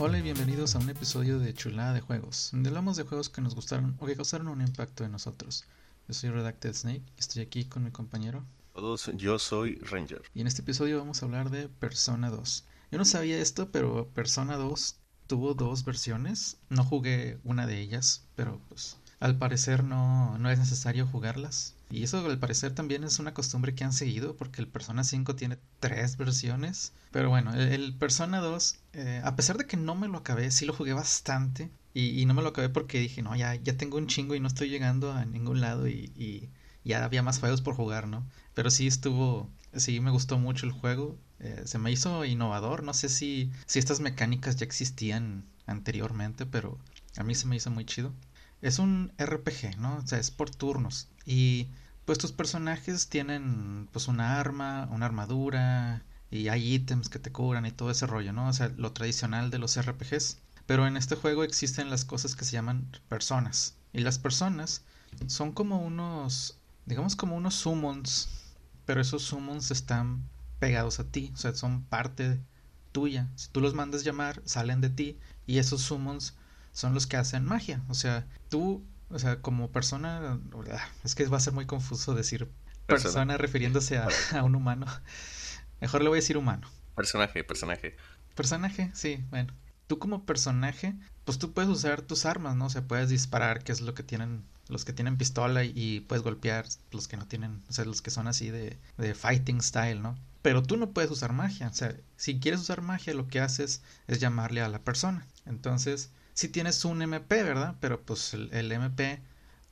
Hola y bienvenidos a un episodio de Chulada de Juegos, donde hablamos de juegos que nos gustaron o que causaron un impacto en nosotros. Yo soy Redacted Snake y estoy aquí con mi compañero. Todos, yo soy Ranger. Y en este episodio vamos a hablar de Persona 2. Yo no sabía esto, pero Persona 2 tuvo dos versiones. No jugué una de ellas, pero pues al parecer no, no es necesario jugarlas. Y eso al parecer también es una costumbre que han seguido porque el Persona 5 tiene tres versiones. Pero bueno, el, Persona 2, eh, a pesar de que no me lo acabé, sí lo jugué bastante. Y, no me lo acabé porque dije, no, ya, ya tengo un chingo y no estoy llegando a ningún lado y, ya había más juegos por jugar, ¿no? Pero sí estuvo, sí me gustó mucho el juego. Eh, se me hizo innovador. No sé si, si estas mecánicas ya existían anteriormente, pero a mí se me hizo muy chido. Es un RPG, ¿no? O sea, es por turnos. Y pues tus personajes tienen pues una arma, una armadura y hay ítems que te curan y todo ese rollo, ¿no? O sea, lo tradicional de los RPGs. Pero en este juego existen las cosas que se llaman personas. Y las personas son como unos, digamos como unos summons, pero esos summons están pegados a ti, o sea, son parte tuya. Si tú los mandas llamar, salen de ti y esos summons son los que hacen magia. O sea, tú o sea, como persona, es que va a ser muy confuso decir persona, refiriéndose a, un humano. Mejor le voy a decir humano. Personaje, personaje. Personaje, sí, bueno. Tú como personaje, pues tú puedes usar tus armas, ¿no? O sea, puedes disparar, que es lo que tienen los que tienen pistola y, puedes golpear los que no tienen, o sea, los que son así de, de fighting style, ¿no? Pero tú no puedes usar magia, o sea, si quieres usar magia, lo que haces es llamarle a la persona. Entonces, si tienes un MP, ¿verdad? Pero pues el, MP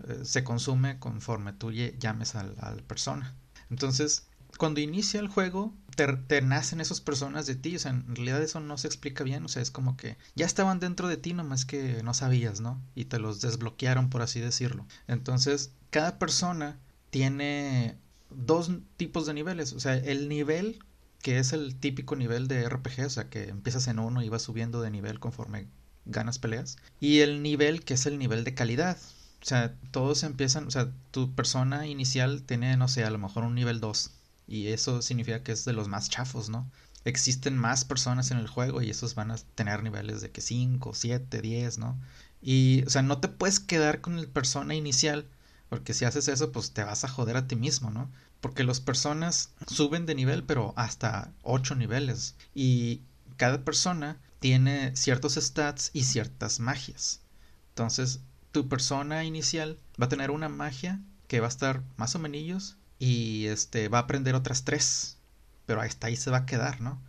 eh, se consume conforme tú llames a la persona. Entonces, cuando inicia el juego, te, nacen esas personas de ti. O sea, en realidad eso no se explica bien. O sea, es como que ya estaban dentro de ti, nomás que no sabías, ¿no? Y te los desbloquearon, por así decirlo. Entonces, cada persona tiene dos tipos de niveles. O sea, el nivel que es el típico nivel de RPG, o sea, que empiezas en uno y vas subiendo de nivel conforme ganas peleas. Y el nivel que es el nivel de calidad. O sea, todos empiezan, o sea, tu persona inicial tiene, no sé, a lo mejor un nivel 2. Y eso significa que es de los más chafos, ¿no? Existen más personas en el juego y esos van a tener niveles de que 5, 7, 10, ¿no? Y, o sea, no te puedes quedar con el persona inicial, porque si haces eso, pues te vas a joder a ti mismo, ¿no? Porque los personas suben de nivel, pero hasta 8 niveles. Y cada persona tiene ciertos stats y ciertas magias. Entonces, tu persona inicial va a tener una magia que va a estar más o menos y este va a aprender otras tres, pero hasta ahí se va a quedar, ¿no?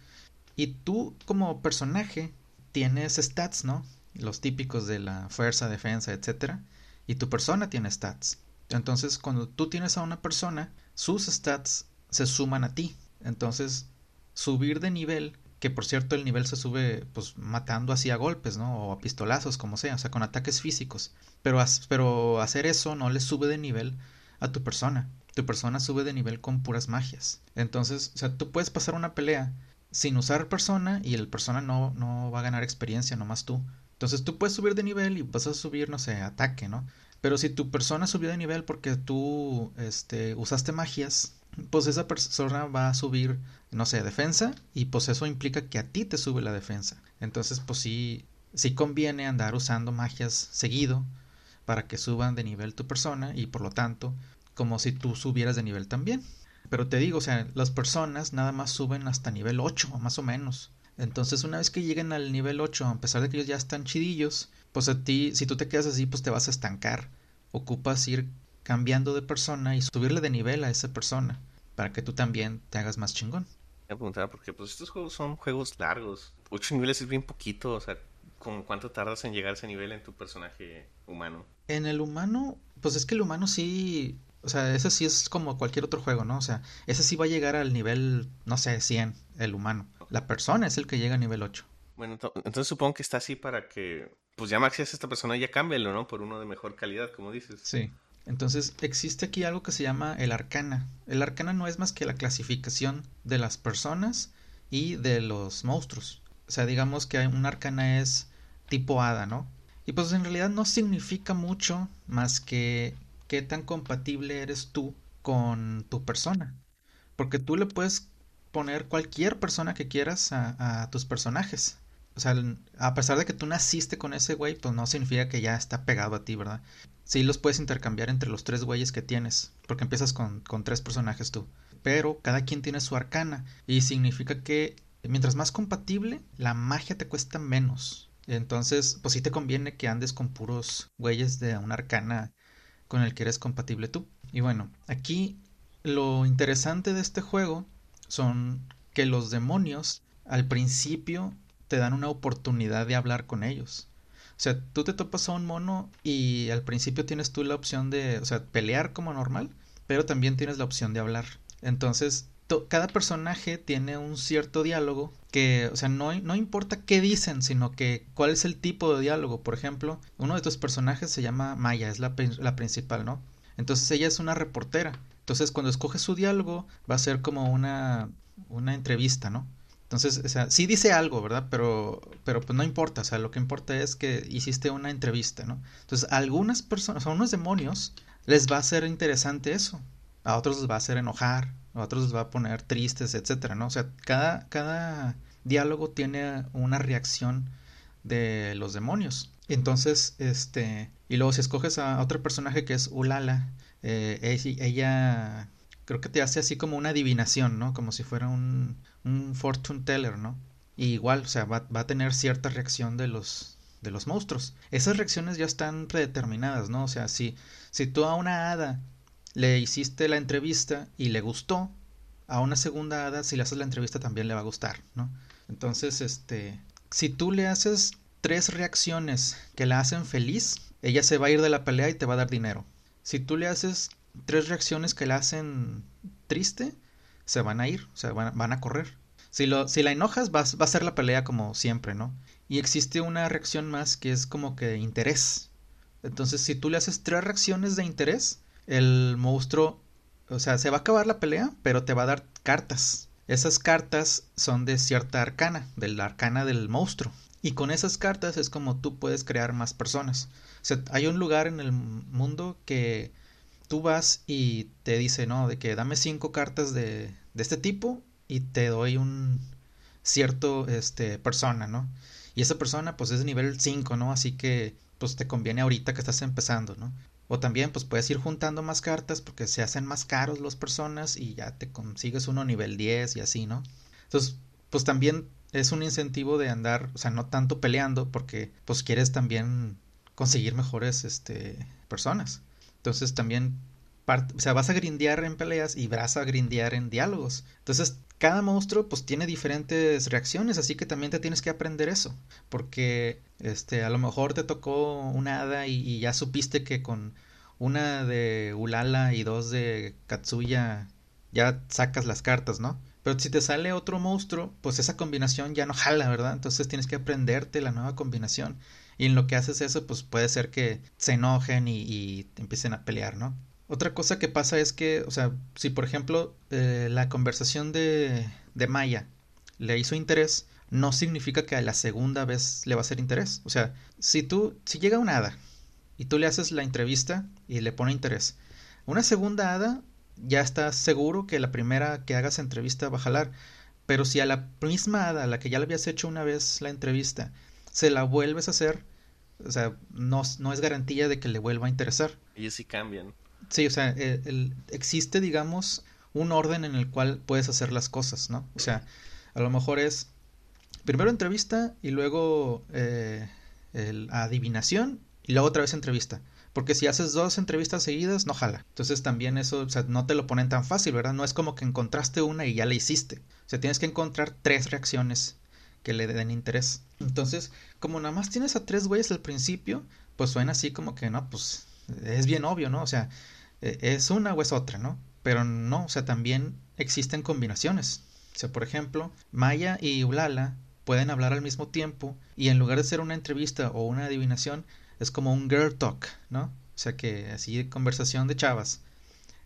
Y tú como personaje tienes stats, ¿no? Los típicos de la fuerza, defensa, etcétera, y tu persona tiene stats. Entonces, cuando tú tienes a una persona, sus stats se suman a ti. Entonces, subir de nivel que por cierto el nivel se sube pues matando así a golpes, ¿no? O a pistolazos, como sea, o sea, con ataques físicos. Pero, pero hacer eso no le sube de nivel a tu persona. Tu persona sube de nivel con puras magias. Entonces, o sea, tú puedes pasar una pelea sin usar persona y el persona no, no va a ganar experiencia, nomás tú. Entonces tú puedes subir de nivel y vas a subir, no sé, ataque, ¿no? Pero si tu persona subió de nivel porque tú este, usaste magias, pues esa persona va a subir, no sé, defensa y pues eso implica que a ti te sube la defensa. Entonces, pues sí, sí conviene andar usando magias seguido para que suban de nivel tu persona y por lo tanto, como si tú subieras de nivel también. Pero te digo, o sea, las personas nada más suben hasta nivel 8, más o menos. Entonces, una vez que lleguen al nivel 8, a pesar de que ellos ya están chidillos, pues a ti, si tú te quedas así, pues te vas a estancar. Ocupas ir cambiando de persona y subirle de nivel a esa persona para que tú también te hagas más chingón. Me preguntaba porque pues estos juegos son juegos largos. Ocho niveles es bien poquito, o sea, ¿con cuánto tardas en llegar a ese nivel en tu personaje humano? En el humano, pues es que el humano sí, o sea, ese sí es como cualquier otro juego, ¿no? O sea, ese sí va a llegar al nivel, no sé, 100, el humano. La persona es el que llega a nivel 8. Bueno, entonces supongo que está así para que, pues ya maxi a esta persona, ya cámbialo, ¿no? Por uno de mejor calidad, como dices. Sí. Entonces existe aquí algo que se llama el arcana. El arcana no es más que la clasificación de las personas y de los monstruos. O sea, digamos que un arcana es tipo hada, ¿no? Y pues en realidad no significa mucho más que qué tan compatible eres tú con tu persona. Porque tú le puedes poner cualquier persona que quieras a, a tus personajes. O sea, a pesar de que tú naciste con ese güey, pues no significa que ya está pegado a ti, ¿verdad? Sí los puedes intercambiar entre los tres güeyes que tienes, porque empiezas con, con tres personajes tú. Pero cada quien tiene su arcana y significa que mientras más compatible, la magia te cuesta menos. Entonces, pues sí te conviene que andes con puros güeyes de una arcana con el que eres compatible tú. Y bueno, aquí lo interesante de este juego son que los demonios al principio te dan una oportunidad de hablar con ellos. O sea, tú te topas a un mono y al principio tienes tú la opción de, o sea, pelear como normal, pero también tienes la opción de hablar. Entonces, cada personaje tiene un cierto diálogo que, o sea, no, no importa qué dicen, sino que cuál es el tipo de diálogo. Por ejemplo, uno de tus personajes se llama Maya, es la, la principal, ¿no? Entonces ella es una reportera. Entonces cuando escoges su diálogo va a ser como una, una entrevista, ¿no? Entonces, o sea, sí dice algo, ¿verdad? Pero, pero pues no importa, o sea, lo que importa es que hiciste una entrevista, ¿no? Entonces, a algunas personas, a unos demonios, les va a ser interesante eso, a otros les va a hacer enojar, a otros les va a poner tristes, etcétera, ¿no? O sea, cada, cada diálogo tiene una reacción de los demonios. Entonces, este, y luego si escoges a otro personaje que es Ulala, eh, ella creo que te hace así como una adivinación, ¿no? Como si fuera un, un fortune teller, ¿no? Y igual, o sea, va, a tener cierta reacción de los, de los monstruos. Esas reacciones ya están predeterminadas, ¿no? O sea, si, si tú a una hada le hiciste la entrevista y le gustó, a una segunda hada, si le haces la entrevista también le va a gustar, ¿no? Entonces, este, si tú le haces tres reacciones que la hacen feliz, ella se va a ir de la pelea y te va a dar dinero. Si tú le haces tres reacciones que la hacen triste, se van a ir, o sea, van, a correr. Si, lo, si la enojas, va, va a ser la pelea como siempre, ¿no? Y existe una reacción más que es como que interés. Entonces, si tú le haces tres reacciones de interés, el monstruo, o sea, se va a acabar la pelea, pero te va a dar cartas. Esas cartas son de cierta arcana, de la arcana del monstruo. Y con esas cartas es como tú puedes crear más personas. O sea, hay un lugar en el mundo que tú vas y te dice, no, de que dame cinco cartas de, de este tipo y te doy un cierto este, persona, ¿no? Y esa persona pues es nivel 5, ¿no? Así que pues te conviene ahorita que estás empezando, ¿no? O también pues puedes ir juntando más cartas porque se hacen más caros las personas y ya te consigues uno nivel 10 y así, ¿no? Entonces, pues también es un incentivo de andar, o sea, no tanto peleando porque pues quieres también conseguir mejores este personas. Entonces también o sea, vas a grindear en peleas y vas a grindear en diálogos. Entonces, cada monstruo pues tiene diferentes reacciones, así que también te tienes que aprender eso, porque este a lo mejor te tocó una hada y, ya supiste que con una de Ulala y dos de Katsuya ya sacas las cartas, ¿no? Pero si te sale otro monstruo, pues esa combinación ya no jala, ¿verdad? Entonces tienes que aprenderte la nueva combinación. Y en lo que haces eso, pues puede ser que se enojen y, empiecen a pelear, ¿no? Otra cosa que pasa es que, o sea, si por ejemplo eh, la conversación de, de Maya le hizo interés, no significa que a la segunda vez le va a hacer interés. O sea, si tú, si llega una hada y tú le haces la entrevista y le pone interés, una segunda hada ya estás seguro que la primera que hagas entrevista va a jalar. Pero si a la misma hada, a la que ya le habías hecho una vez la entrevista, se la vuelves a hacer, o sea, no, no es garantía de que le vuelva a interesar. Ellos sí cambian. Sí, o sea, el, existe, digamos, un orden en el cual puedes hacer las cosas, ¿no? O sea, a lo mejor es primero entrevista y luego eh, el, adivinación y luego otra vez entrevista. Porque si haces dos entrevistas seguidas, no jala. Entonces también eso, o sea, no te lo ponen tan fácil, ¿verdad? No es como que encontraste una y ya la hiciste. O sea, tienes que encontrar tres reacciones que le den interés. Entonces, como nada más tienes a tres güeyes al principio, pues suena así como que, no, pues es bien obvio, ¿no? O sea, e, es una o es otra, ¿no? Pero no, o sea, también existen combinaciones. O sea, por ejemplo, Maya y Ulala pueden hablar al mismo tiempo y en lugar de ser una entrevista o una adivinación, es como un girl talk, ¿no? O sea, que así conversación de chavas.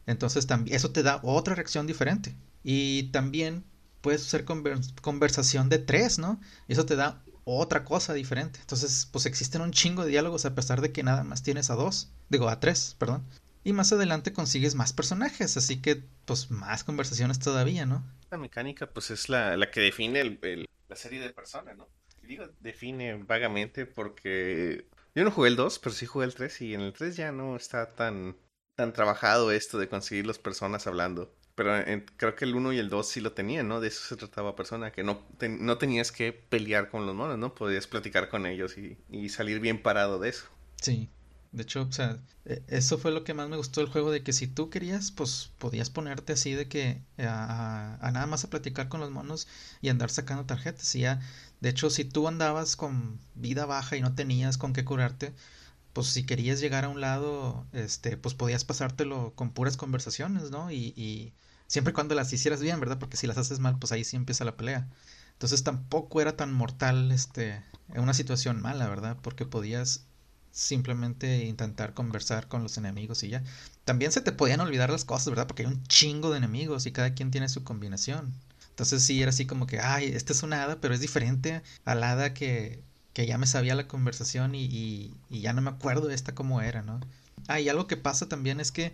Entonces, también eso te da otra reacción diferente. Y también puedes hacer conversación de tres, ¿no? Y eso te da otra cosa diferente. Entonces, pues existen un chingo de diálogos a pesar de que nada más tienes a dos, digo a tres, perdón. Y más adelante consigues más personajes, así que pues más conversaciones todavía, ¿no? La mecánica pues es la, la que define el, la serie de personas, ¿no? Digo, define vagamente porque yo no jugué el 2, pero sí jugué el 3 y en el 3 ya no está tan, tan trabajado esto de conseguir las personas hablando. Pero creo que el 1 y el 2 sí lo tenían, ¿no? De eso se trataba persona, que no, no tenías que pelear con los monos, ¿no? Podías platicar con ellos y, y salir bien parado de eso. Sí, de hecho, o sea, e, eso fue lo que más me gustó del juego, de que si tú querías, pues podías ponerte así de que a, a, nada más a platicar con los monos y andar sacando tarjetas. Y ya, de hecho, si tú andabas con vida baja y no tenías con qué curarte, pues si querías llegar a un lado, este, pues podías pasártelo con puras conversaciones, ¿no? Y, y Siempre cuando las hicieras bien, ¿verdad? Porque si las haces mal, pues ahí sí empieza la pelea. Entonces tampoco era tan mortal este una situación mala, ¿verdad? Porque podías simplemente intentar conversar con los enemigos y ya. También se te podían olvidar las cosas, ¿verdad? Porque hay un chingo de enemigos y cada quien tiene su combinación. Entonces sí era así como que, ay, esta es una hada, pero es diferente a hada que, que ya me sabía la conversación y, y, y ya no me acuerdo esta cómo era, ¿no? Ah, y algo que pasa también es que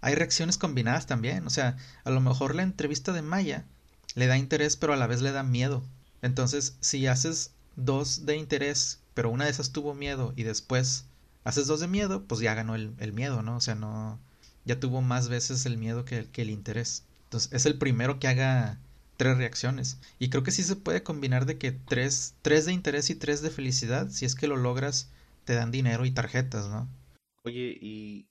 hay reacciones combinadas también. O sea, a lo mejor la entrevista de Maya le da interés, pero a la vez le da miedo. Entonces, si haces dos de interés, pero una de esas tuvo miedo y después haces dos de miedo, pues ya ganó el, miedo, ¿no? O sea, no. Ya tuvo más veces el miedo que, que el interés. Entonces, es el primero que haga tres reacciones. Y creo que sí se puede combinar de que tres, tres de interés y tres de felicidad, si es que lo logras, te dan dinero y tarjetas, ¿no? Oye, y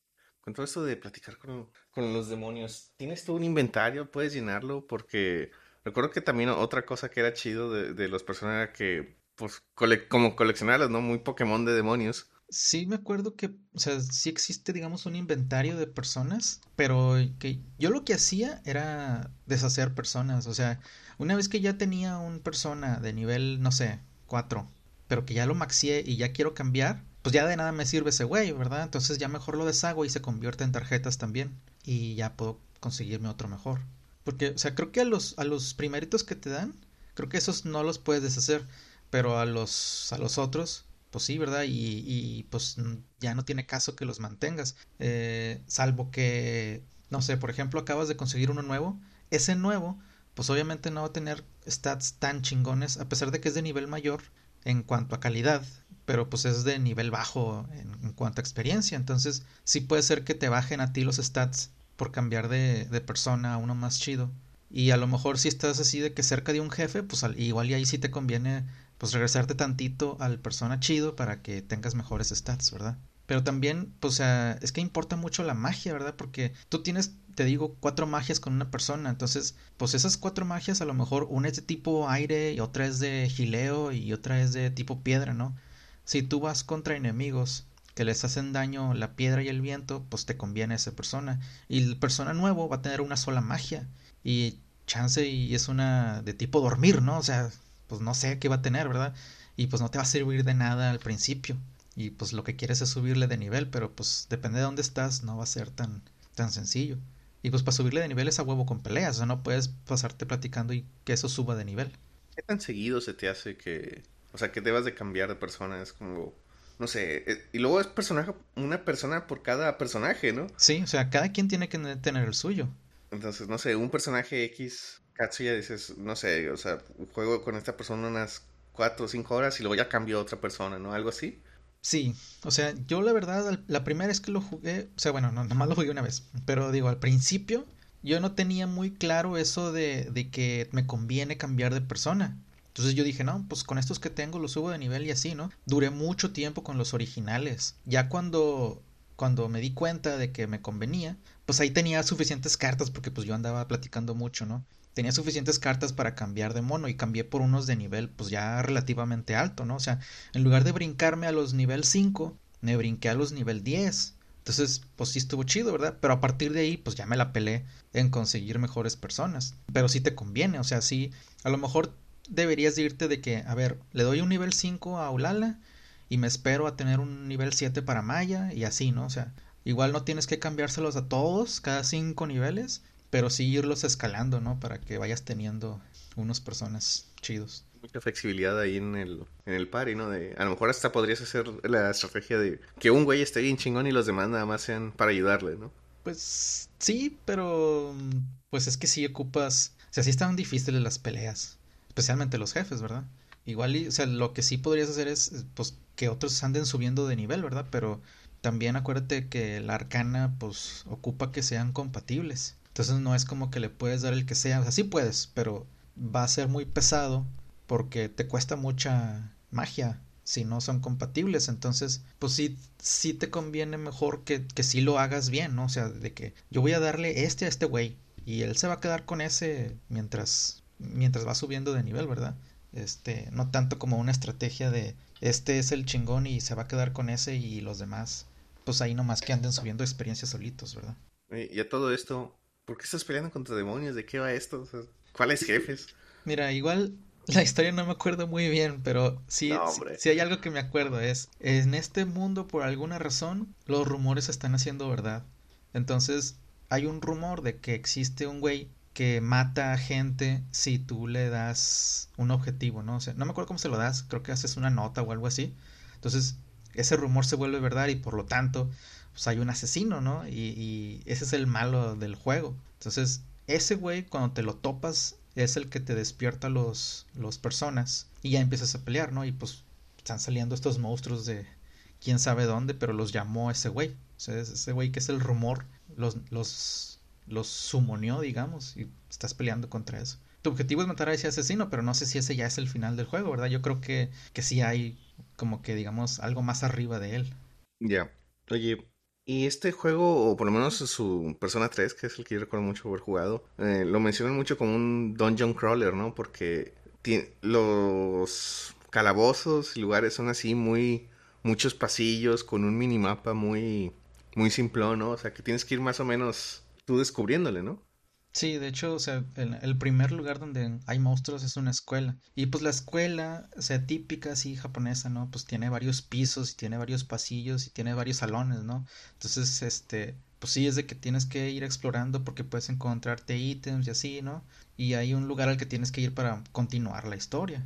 con todo esto de platicar con, los demonios, ¿tienes tú un inventario? ¿Puedes llenarlo? Porque recuerdo que también otra cosa que era chido de, los personajes era que, pues, como coleccionarlos, ¿no? Muy Pokémon de demonios. Sí, me acuerdo que, o sea, sí existe, digamos, un inventario de personas, pero que yo lo que hacía era deshacer personas, o sea, una vez que ya tenía un persona de nivel, no sé, 4, pero que ya lo maxié y ya quiero cambiar, pues ya de nada me sirve ese güey, ¿verdad? Entonces ya mejor lo deshago y se convierte en tarjetas también. Y ya puedo conseguirme otro mejor. Porque, o sea, creo que a los, a los primeritos que te dan, creo que esos no los puedes deshacer. Pero a los, a los otros, pues sí, ¿verdad? Y, pues ya no tiene caso que los mantengas. Eh, salvo que, no sé, por ejemplo, acabas de conseguir uno nuevo. Ese nuevo, pues obviamente no va a tener stats tan chingones, a pesar de que es de nivel mayor en cuanto a calidad pero pues es de nivel bajo en, cuanto a experiencia. Entonces sí puede ser que te bajen a ti los stats por cambiar de, de, persona a uno más chido. Y a lo mejor si estás así de que cerca de un jefe, pues igual y ahí sí te conviene pues regresarte tantito al persona chido para que tengas mejores stats, ¿verdad? Pero también, pues, o sea, es que importa mucho la magia, ¿verdad? Porque tú tienes, te digo, cuatro magias con una persona. Entonces, pues esas cuatro magias, a lo mejor una es de tipo aire, y otra es de gileo, y otra es de tipo piedra, ¿no? Si tú vas contra enemigos que les hacen daño la piedra y el viento, pues te conviene esa persona. Y el persona nuevo va a tener una sola magia. Y chance y es una de tipo dormir, ¿no? O sea, pues no sé qué va a tener, ¿verdad? Y pues no te va a servir de nada al principio. Y pues lo que quieres es subirle de nivel, pero pues depende de dónde estás, no va a ser tan, tan sencillo. Y pues para subirle de nivel es a huevo con peleas, o sea, no puedes pasarte platicando y que eso suba de nivel. ¿Qué tan seguido se te hace que o sea, que debas de cambiar de persona, es como, no sé, eh, y luego es personaje, una persona por cada personaje, ¿no? Sí, o sea, cada quien tiene que tener el suyo. Entonces, no sé, un personaje X, Katsuya, dices, no sé, o sea, juego con esta persona unas cuatro o cinco horas y luego ya cambio a otra persona, ¿no? Algo así. Sí, o sea, yo la verdad, la primera vez que lo jugué, o sea, bueno, no, nomás lo jugué una vez, pero digo, al principio yo no tenía muy claro eso de, de que me conviene cambiar de persona. Entonces yo dije, no, pues con estos que tengo los subo de nivel y así, ¿no? Duré mucho tiempo con los originales. Ya cuando cuando me di cuenta de que me convenía, pues ahí tenía suficientes cartas porque pues yo andaba platicando mucho, ¿no? Tenía suficientes cartas para cambiar de mono y cambié por unos de nivel pues ya relativamente alto, ¿no? O sea, en lugar de brincarme a los nivel 5, me brinqué a los nivel 10. Entonces, pues sí estuvo chido, ¿verdad? Pero a partir de ahí, pues ya me la pelé en conseguir mejores personas. Pero sí te conviene, o sea, sí, a lo mejor deberías irte de que, a ver, le doy un nivel 5 a Ulala y me espero a tener un nivel 7 para Maya y así, ¿no? O sea, igual no tienes que cambiárselos a todos cada 5 niveles, pero sí irlos escalando, ¿no? Para que vayas teniendo unos personas chidos. Mucha flexibilidad ahí en el, en el party, ¿no? De, a lo mejor hasta podrías hacer la estrategia de que un güey esté bien chingón y los demás nada más sean para ayudarle, ¿no? Pues sí, pero pues es que sí ocupas, o sea, sí estaban difíciles las peleas especialmente los jefes, ¿verdad? igual, y, o sea, lo que sí podrías hacer es, pues, que otros anden subiendo de nivel, ¿verdad? Pero también acuérdate que la arcana, pues, ocupa que sean compatibles. Entonces no es como que le puedes dar el que sea, o sea, sí puedes, pero va a ser muy pesado porque te cuesta mucha magia si no son compatibles. Entonces, pues sí, sí te conviene mejor que, que sí lo hagas bien, ¿no? O sea, de que yo voy a darle este a este güey y él se va a quedar con ese mientras, mientras va subiendo de nivel, ¿verdad? Este, no tanto como una estrategia de este es el chingón y se va a quedar con ese y los demás, pues ahí nomás que anden subiendo experiencias solitos, ¿verdad? Y a todo esto, ¿por qué estás peleando contra demonios? ¿De qué va esto? ¿Cuáles jefes? Mira, igual la historia no me acuerdo muy bien, pero sí, sí, hay algo que me acuerdo. Es, en este mundo, por alguna razón, los rumores están haciendo verdad. Entonces, hay un rumor de que existe un güey que mata a gente si tú le das un objetivo, ¿no? O sea, no me acuerdo cómo se lo das, creo que haces una nota o algo así. Entonces, ese rumor se vuelve verdad y por lo tanto, pues hay un asesino, ¿no? Y, ese es el malo del juego. Entonces, ese güey, cuando te lo topas es el que te despierta los, los personas y ya empiezas a pelear, ¿no? Y pues están saliendo estos monstruos de quién sabe dónde, pero los llamó ese güey. O sea, ese güey que es el rumor, los, los, los sumonió, digamos, y estás peleando contra eso. Tu objetivo es matar a ese asesino, pero no sé si ese ya es el final del juego, ¿verdad? Yo creo que, que sí hay como que, digamos, algo más arriba de él. Ya. Oye, y este juego, o por lo menos su Persona 3, que es el que yo recuerdo mucho haber jugado, eh, lo mencionan mucho como un dungeon crawler, ¿no? Porque los calabozos y lugares son así muy... muchos pasillos con un minimapa muy... muy simplón, ¿no? O sea, que tienes que ir más o menos tú descubriéndole, ¿no? Sí, de hecho, o sea, el, primer lugar donde hay monstruos es una escuela. Y pues la escuela, o sea, típica así japonesa, ¿no? Pues tiene varios pisos y tiene varios pasillos y tiene varios salones, ¿no? Entonces, este, pues sí es de que tienes que ir explorando porque puedes encontrarte ítems y así, ¿no? Y hay un lugar al que tienes que ir para continuar la historia.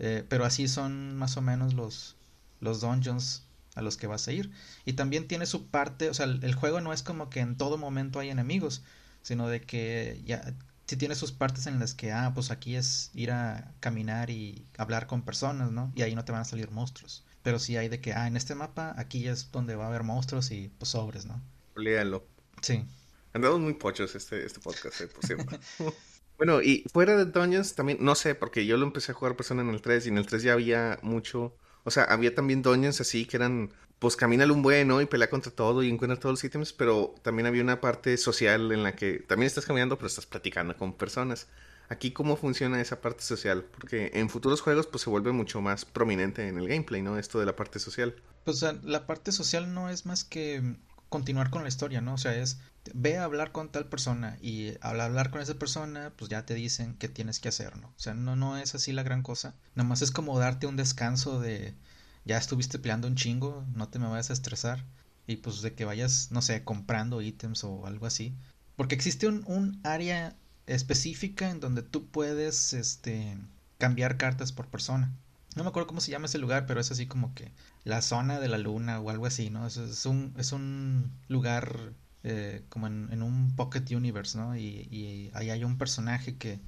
Eh, pero así son más o menos los, los dungeons a los que vas a ir. Y también tiene su parte, o sea, el juego no es como que en todo momento hay enemigos sino de que ya si tiene sus partes en las que, ah, pues aquí es ir a caminar y hablar con personas, ¿no? Y ahí no te van a salir monstruos. Pero sí hay de que, ah, en este mapa, aquí es donde va a haber monstruos y pues sobres, ¿no? Léalo. Sí. Andamos muy pochos este, este podcast, eh, por cierto. bueno, y fuera de Dungeons también, no sé, porque yo lo empecé a jugar persona en el 3 y en el 3 ya había mucho, o sea, había también Dungeons así que eran pues camina un bueno y pelea contra todo y encuentra todos los ítems, pero también había una parte social en la que también estás caminando, pero estás platicando con personas. Aquí, ¿cómo funciona esa parte social? Porque en futuros juegos, pues se vuelve mucho más prominente en el gameplay, ¿no? Esto de la parte social. Pues la parte social no es más que continuar con la historia, ¿no? O sea, es ve a hablar con tal persona y al hablar con esa persona, pues ya te dicen qué tienes que hacer, ¿no? O sea, no, no es así la gran cosa. Nada más es como darte un descanso de ya estuviste peleando un chingo, no te me vayas a estresar. Y pues de que vayas, no sé, comprando ítems o algo así. Porque existe un, un área específica en donde tú puedes este, cambiar cartas por persona. No me acuerdo cómo se llama ese lugar, pero es así como que la zona de la luna o algo así, ¿no? Es, es, un, es un lugar eh, como en, en, un Pocket Universe, ¿no? Y, y, ahí hay un personaje que,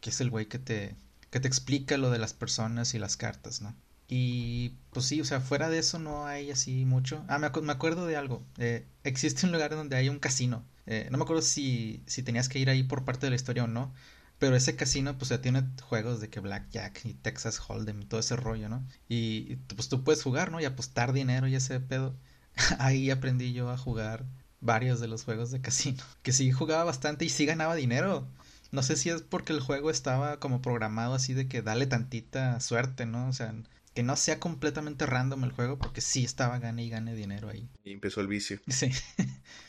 que es el güey que te, que te explica lo de las personas y las cartas, ¿no? Y pues sí, o sea, fuera de eso no hay así mucho. Ah, me, me acuerdo de algo. Eh, existe un lugar donde hay un casino. Eh, no me acuerdo si, si tenías que ir ahí por parte de la historia o no. Pero ese casino, pues ya tiene juegos de que Blackjack y Texas Hold'em y todo ese rollo, ¿no? Y, pues tú puedes jugar, ¿no? Y apostar dinero y ese pedo. ahí aprendí yo a jugar varios de los juegos de casino. Que sí jugaba bastante y sí ganaba dinero. No sé si es porque el juego estaba como programado así de que dale tantita suerte, ¿no? O sea, que no sea completamente random el juego, porque sí estaba gane y gane dinero ahí. Y empezó el vicio. Sí.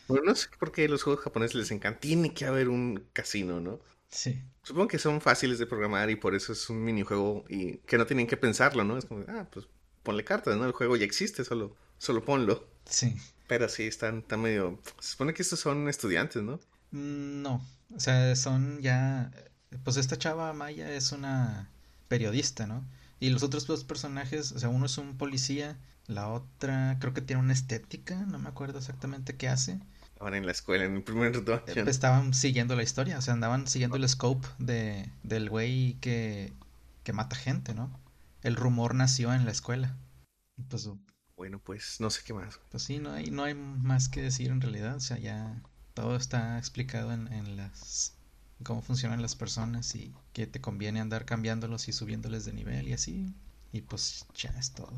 bueno, no sé por qué los juegos japoneses les encanta. Tiene que haber un casino, ¿no? Sí. Supongo que son fáciles de programar y por eso es un minijuego y que no tienen que pensarlo, ¿no? Es como, ah, pues ponle cartas, ¿no? El juego ya existe, solo, solo ponlo. Sí. Pero sí, están, están medio... Se supone que estos son estudiantes, ¿no? Mm, no, o sea, son ya... Pues esta chava Maya es una periodista, ¿no? Y los otros dos personajes, o sea, uno es un policía, la otra creo que tiene una estética, no me acuerdo exactamente qué hace. Estaban en la escuela, en el primer dungeon. Eh, estaban siguiendo la historia, o sea, andaban siguiendo el scope de, del güey que, que mata gente, ¿no? el rumor nació en la escuela. Pues, bueno, pues no sé qué más. Pues sí, no hay, no hay más que decir en realidad. O sea, ya todo está explicado en, en las cómo funcionan las personas y que te conviene andar cambiándolos y subiéndoles de nivel y así. Y pues ya es todo.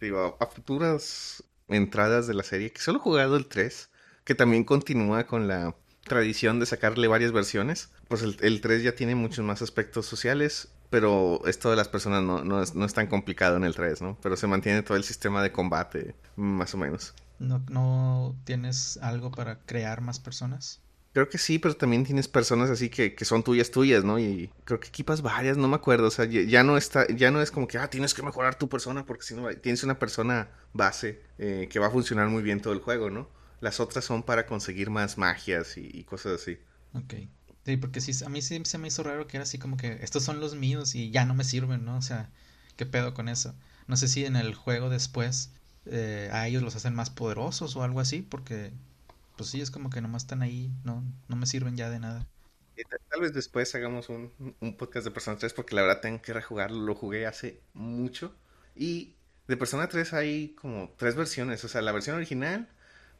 digo, a futuras entradas de la serie, que solo he jugado el 3, que también continúa con la tradición de sacarle varias versiones. Pues el, el 3 ya tiene muchos más aspectos sociales, pero esto de las personas no, no, es, no es tan complicado en el 3, ¿no? Pero se mantiene todo el sistema de combate, más o menos. ¿No, ¿No tienes algo para crear más personas? Creo que sí, pero también tienes personas así que, que, son tuyas, tuyas, ¿no? Y creo que equipas varias, no me acuerdo. O sea, ya no está, ya no es como que, ah, tienes que mejorar tu persona porque si no, tienes una persona base eh, que va a funcionar muy bien todo el juego, ¿no? Las otras son para conseguir más magias y, cosas así. Ok. Sí, porque sí, a mí sí se me hizo raro que era así como que estos son los míos y ya no me sirven, ¿no? O sea, ¿qué pedo con eso? No sé si en el juego después eh, a ellos los hacen más poderosos o algo así, porque pues sí, es como que nomás están ahí, no, no me sirven ya de nada. Tal vez después hagamos un, un, podcast de Persona 3 porque la verdad tengo que rejugarlo, lo jugué hace mucho. Y de Persona 3 hay como tres versiones, o sea, la versión original,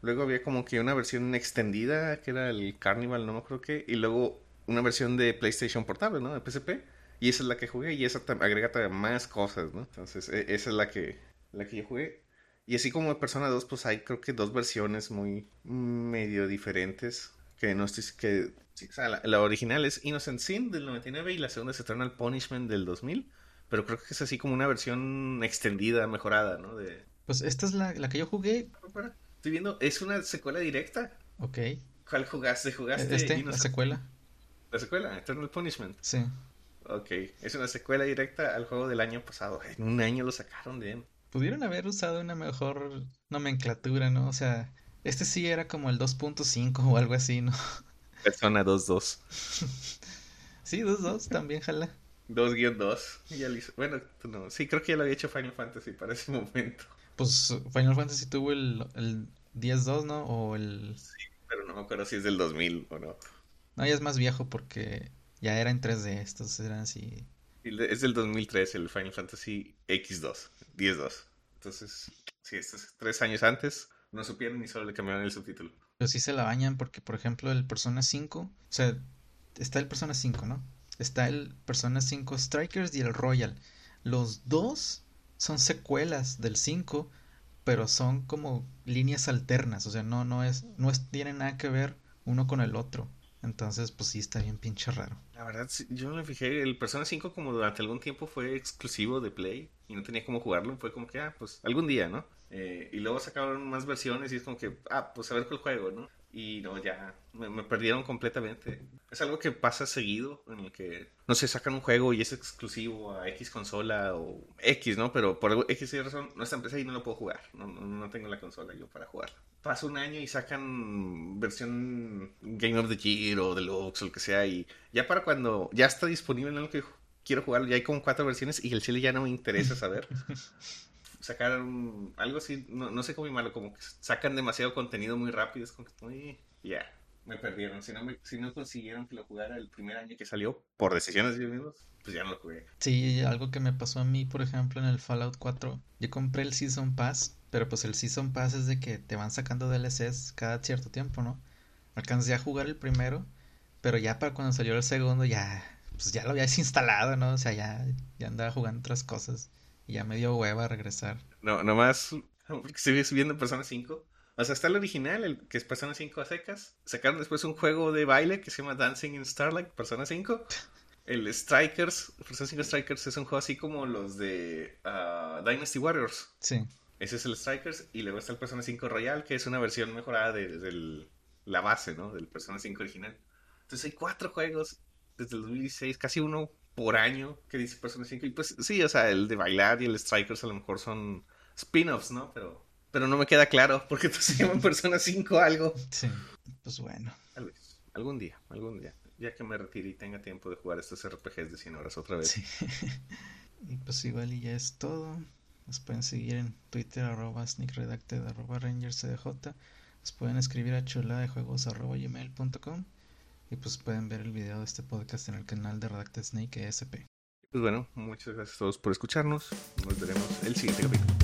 luego había como que una versión extendida que era el Carnival, no me acuerdo qué, y luego una versión de PlayStation Portable, ¿no? De PSP. Y esa es la que jugué y esa agrega más cosas, ¿no? Entonces, e, esa es la que, la que yo jugué. Y así como de Persona 2, pues hay creo que dos versiones muy medio diferentes. Que no estoy. Que, o sea, la, original es Innocent Sin del 99 y la segunda es Eternal Punishment del 2000. Pero creo que es así como una versión extendida, mejorada, ¿no? De... Pues esta es la, la que yo jugué. Estoy viendo, es una secuela directa. Ok. ¿Cuál jugaste? ¿Jugaste? Este, la secuela. ¿La secuela? Eternal Punishment. Sí. Ok, es una secuela directa al juego del año pasado. En un año lo sacaron de pudieron haber usado una mejor nomenclatura, ¿no? O sea, este sí era como el 2.5 o algo así, ¿no? Persona 2.2. sí, 2.2 también, jala. 2-2. Bueno, no. Sí, creo que ya lo había hecho Final Fantasy para ese momento. Pues Final Fantasy tuvo el, el 10.2, ¿no? O el... Sí, pero no me acuerdo si es del 2000 o no. No, ya es más viejo porque ya era en 3D. Estos eran así... Es del 2003, el Final Fantasy X2. 10-2. Entonces, sí, estos tres años antes no supieron ni solo le cambiaron el subtítulo. Pero sí se la bañan porque, por ejemplo, el Persona 5, o sea, está el Persona 5, ¿no? Está el Persona 5 Strikers y el Royal. Los dos son secuelas del 5, pero son como líneas alternas, o sea, no, no es, no es, tienen nada que ver uno con el otro. Entonces, pues sí, está bien pinche raro. La verdad, yo me fijé. El Persona 5 como durante algún tiempo fue exclusivo de Play y no tenía cómo jugarlo. Fue como que, ah, pues algún día, ¿no? Eh, y luego sacaron más versiones y es como que, ah, pues a ver cuál juego, ¿no? Y no, ya me, perdieron completamente. Es algo que pasa seguido, en el que, no sé, sacan un juego y es exclusivo a X consola o X, ¿no? Pero por X razón no está en y no lo puedo jugar. No, no, no tengo la consola yo para jugar. Pasa un año y sacan versión Game of the Year o Deluxe o lo que sea. Y ya para cuando ya está disponible en lo que quiero jugar, ya hay como cuatro versiones y el chile ya no me interesa saber. sacar algo así, no, no sé cómo malo, como que sacan demasiado contenido muy rápido, es como que, ya, me perdieron. Si no, si no consiguieron que lo jugara el primer año que salió, por decisiones de ellos mismos, pues ya no lo jugué. Sí, algo que me pasó a mí, por ejemplo, en el Fallout 4, yo compré el Season Pass, pero pues el Season Pass es de que te van sacando DLCs cada cierto tiempo, ¿no? Alcancé a jugar el primero, pero ya para cuando salió el segundo ya, pues ya lo había desinstalado, ¿no? O sea, ya, ya andaba jugando otras cosas. Y ya me dio hueva regresar. No, nomás estoy subiendo Persona 5. O sea, está el original, el que es Persona 5 a secas. Sacaron después un juego de baile que se llama Dancing in Starlight, Persona 5. El Strikers, Persona 5 Strikers es un juego así como los de uh, Dynasty Warriors. Sí. Ese es el Strikers. Y luego está el Persona 5 Royal, que es una versión mejorada de, de la base, ¿no? Del Persona 5 original. Entonces hay cuatro juegos desde el 2016, casi uno por año que dice Persona 5. Y pues sí, o sea, el de bailar y el Strikers a lo mejor son spin-offs, ¿no? Pero, pero no me queda claro porque qué se llaman Persona 5 algo. Sí, pues bueno. Tal vez, algún día, algún día. Ya que me retire y tenga tiempo de jugar estos RPGs de 100 horas otra vez. Sí. y pues igual y ya es todo. Nos pueden seguir en Twitter, arroba sneakredacted, arroba rangerscdj. Nos pueden escribir a chula de juegos arroba gmail.com. Y pues pueden ver el video de este podcast en el canal de Redacted Snake ESP. Pues bueno, muchas gracias a todos por escucharnos. Nos veremos el siguiente capítulo.